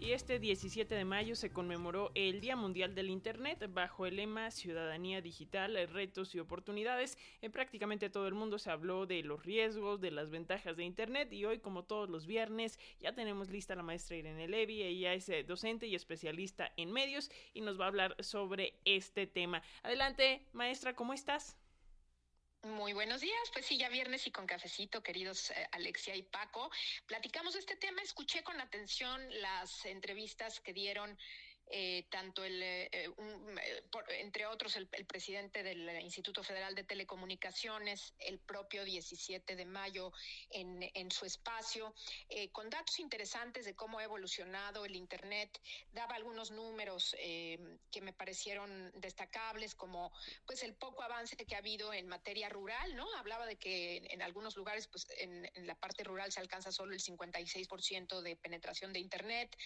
Y este 17 de mayo se conmemoró el Día Mundial del Internet bajo el lema Ciudadanía Digital, Retos y Oportunidades. En prácticamente todo el mundo se habló de los riesgos, de las ventajas de Internet y hoy, como todos los viernes, ya tenemos lista la maestra Irene Levy. Ella es eh, docente y especialista en medios y nos va a hablar sobre este tema. Adelante, maestra, ¿cómo estás? Muy buenos días, pues sí, ya viernes y con cafecito, queridos eh, Alexia y Paco. Platicamos este tema, escuché con atención las entrevistas que dieron eh, tanto el, eh, eh, entre otros, el, presidente del Instituto Federal de Telecomunicaciones, el propio 17 de mayo en, en su espacio, con datos interesantes de cómo ha evolucionado el Internet, daba algunos números que me parecieron destacables, como pues el poco avance que ha habido en materia rural, ¿no? Hablaba de que en, algunos lugares, pues en, en la parte rural se alcanza solo el 56% de penetración de Internet.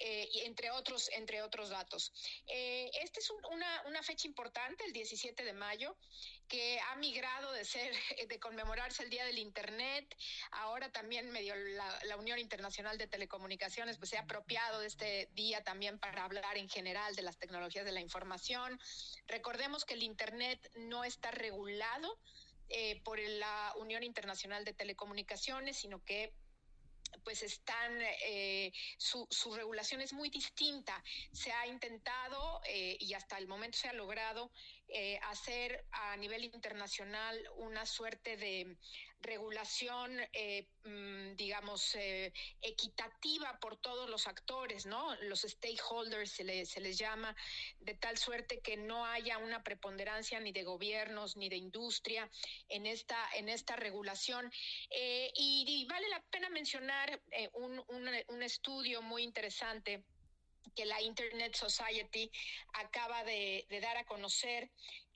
Eh, entre otros, entre otros datos. Eh, esta es una, una, fecha importante, el 17 de mayo, que ha migrado de ser, de conmemorarse el Día del Internet, ahora también medio la, la Unión Internacional de Telecomunicaciones, pues se ha apropiado de este día también para hablar en general de las tecnologías de la información. Recordemos que el Internet no está regulado eh, por la Unión Internacional de Telecomunicaciones, sino que pues están, eh, su, su, regulación es muy distinta. Se ha intentado eh, y hasta el momento se ha logrado eh, hacer a nivel internacional una suerte de regulación, mm, digamos, equitativa por todos los actores, ¿no? Los stakeholders se, se les llama, de tal suerte que no haya una preponderancia ni de gobiernos ni de industria en esta, en esta regulación. y, y vale la pena mencionar eh, un, un, estudio muy interesante que la Internet Society acaba de, dar a conocer.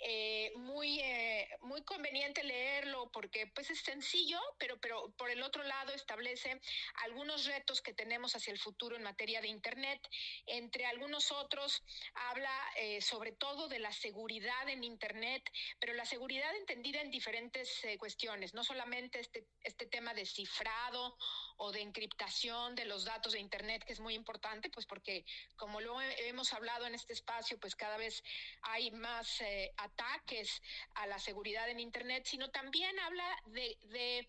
Eh, muy, eh, muy conveniente leerlo porque pues es sencillo, pero, pero por el otro lado establece algunos retos que tenemos hacia el futuro en materia de Internet. Entre algunos otros habla eh, sobre todo de la seguridad en Internet, pero la seguridad entendida en diferentes cuestiones, no solamente este, este tema de cifrado o de encriptación de los datos de Internet, que es muy importante, pues porque como lo hemos hablado en este espacio, pues cada vez hay más eh, ataques a la seguridad en Internet, sino también habla de, de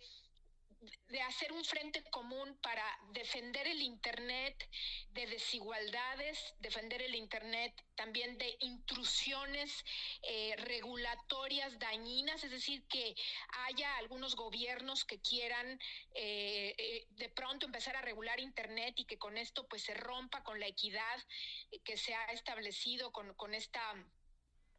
de hacer un frente común para defender el Internet de desigualdades, defender el Internet también de intrusiones eh, regulatorias dañinas, es decir, que haya algunos gobiernos que quieran eh, eh, de pronto empezar a regular Internet y que con esto pues se rompa con la equidad que se ha establecido con, con esta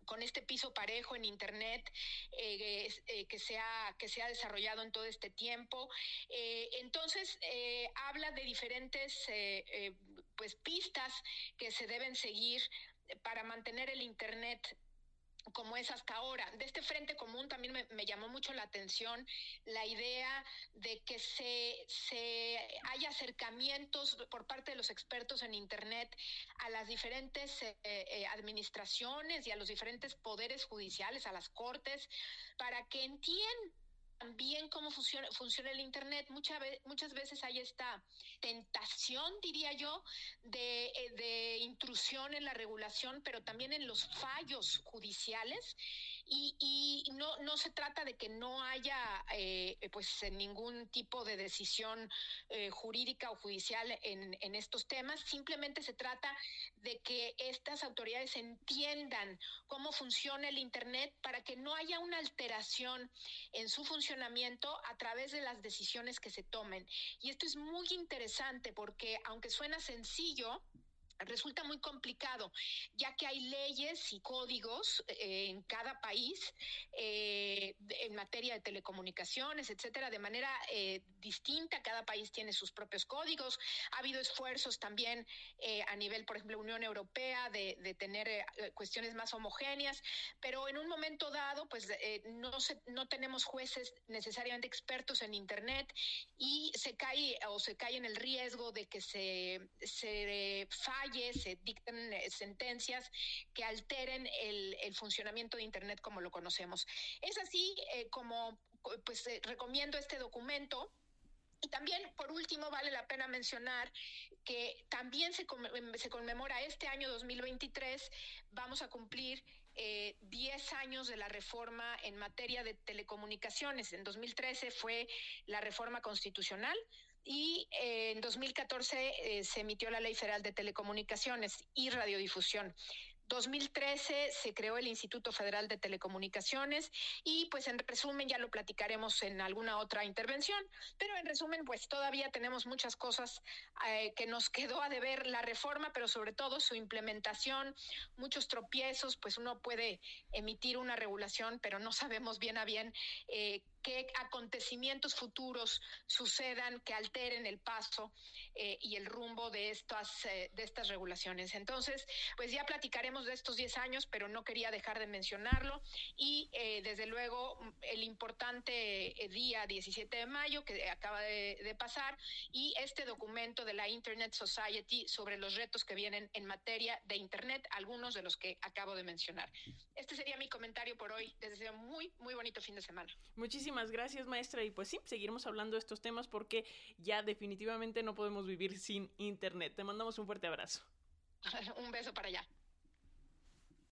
con este piso parejo en Internet eh, eh, que, se ha, que se desarrollado en todo este tiempo. Eh, entonces, habla de diferentes pues, pistas que se deben seguir para mantener el Internet como es hasta ahora. De este frente común también me, llamó mucho la atención la idea de que se, se haya acercamientos por parte de los expertos en Internet a las diferentes eh, eh, administraciones y a los diferentes poderes judiciales, a las cortes, para que entiendan también cómo funciona, funciona el Internet. Muchas, muchas veces hay esta tentación, diría yo, de, eh, de, intrusión en la regulación, pero también en los fallos judiciales. Y, y no, no se trata de que no haya eh, pues ningún tipo de decisión eh, jurídica o judicial en, en estos temas, simplemente se trata de que estas autoridades entiendan cómo funciona el Internet para que no haya una alteración en su funcionamiento a través de las decisiones que se tomen. Y esto es muy interesante porque aunque suena sencillo, resulta muy complicado, ya que hay leyes y códigos eh, en cada país eh, en materia de telecomunicaciones, etcétera, de manera eh, distinta. Cada país tiene sus propios códigos. Ha habido esfuerzos también a nivel, por ejemplo, Unión Europea, de, de tener cuestiones más homogéneas, pero en un momento dado, pues no, se, no tenemos jueces necesariamente expertos en Internet y se cae o se cae en el riesgo de que se, se falle se dicten eh, sentencias que alteren el, funcionamiento de Internet como lo conocemos. Es así eh, como pues recomiendo este documento. Y también, por último, vale la pena mencionar que también se, se conmemora este año 2023, vamos a cumplir 10 eh, años de la reforma en materia de telecomunicaciones. En 2013 fue la reforma constitucional y eh, en 2014 eh, se emitió la Ley Federal de Telecomunicaciones y Radiodifusión. 2013 se creó el Instituto Federal de Telecomunicaciones y pues en resumen ya lo platicaremos en alguna otra intervención, pero en resumen pues todavía tenemos muchas cosas eh, que nos quedó a deber la reforma, pero sobre todo su implementación, muchos tropiezos, pues uno puede emitir una regulación, pero no sabemos bien a bien eh, qué acontecimientos futuros sucedan que alteren el paso eh, y el rumbo de estas, eh, de estas regulaciones. Entonces, pues ya platicaremos de estos 10 años, pero no quería dejar de mencionarlo. Y eh, desde luego el importante día 17 de mayo que acaba de, de pasar y este documento de la Internet Society sobre los retos que vienen en materia de Internet, algunos de los que acabo de mencionar. Este sería mi comentario por hoy. Les deseo muy, muy bonito fin de semana. Muchísimas gracias, maestra. Y pues sí, seguiremos hablando de estos temas porque ya definitivamente no podemos vivir sin Internet. Te mandamos un fuerte abrazo. un beso para allá.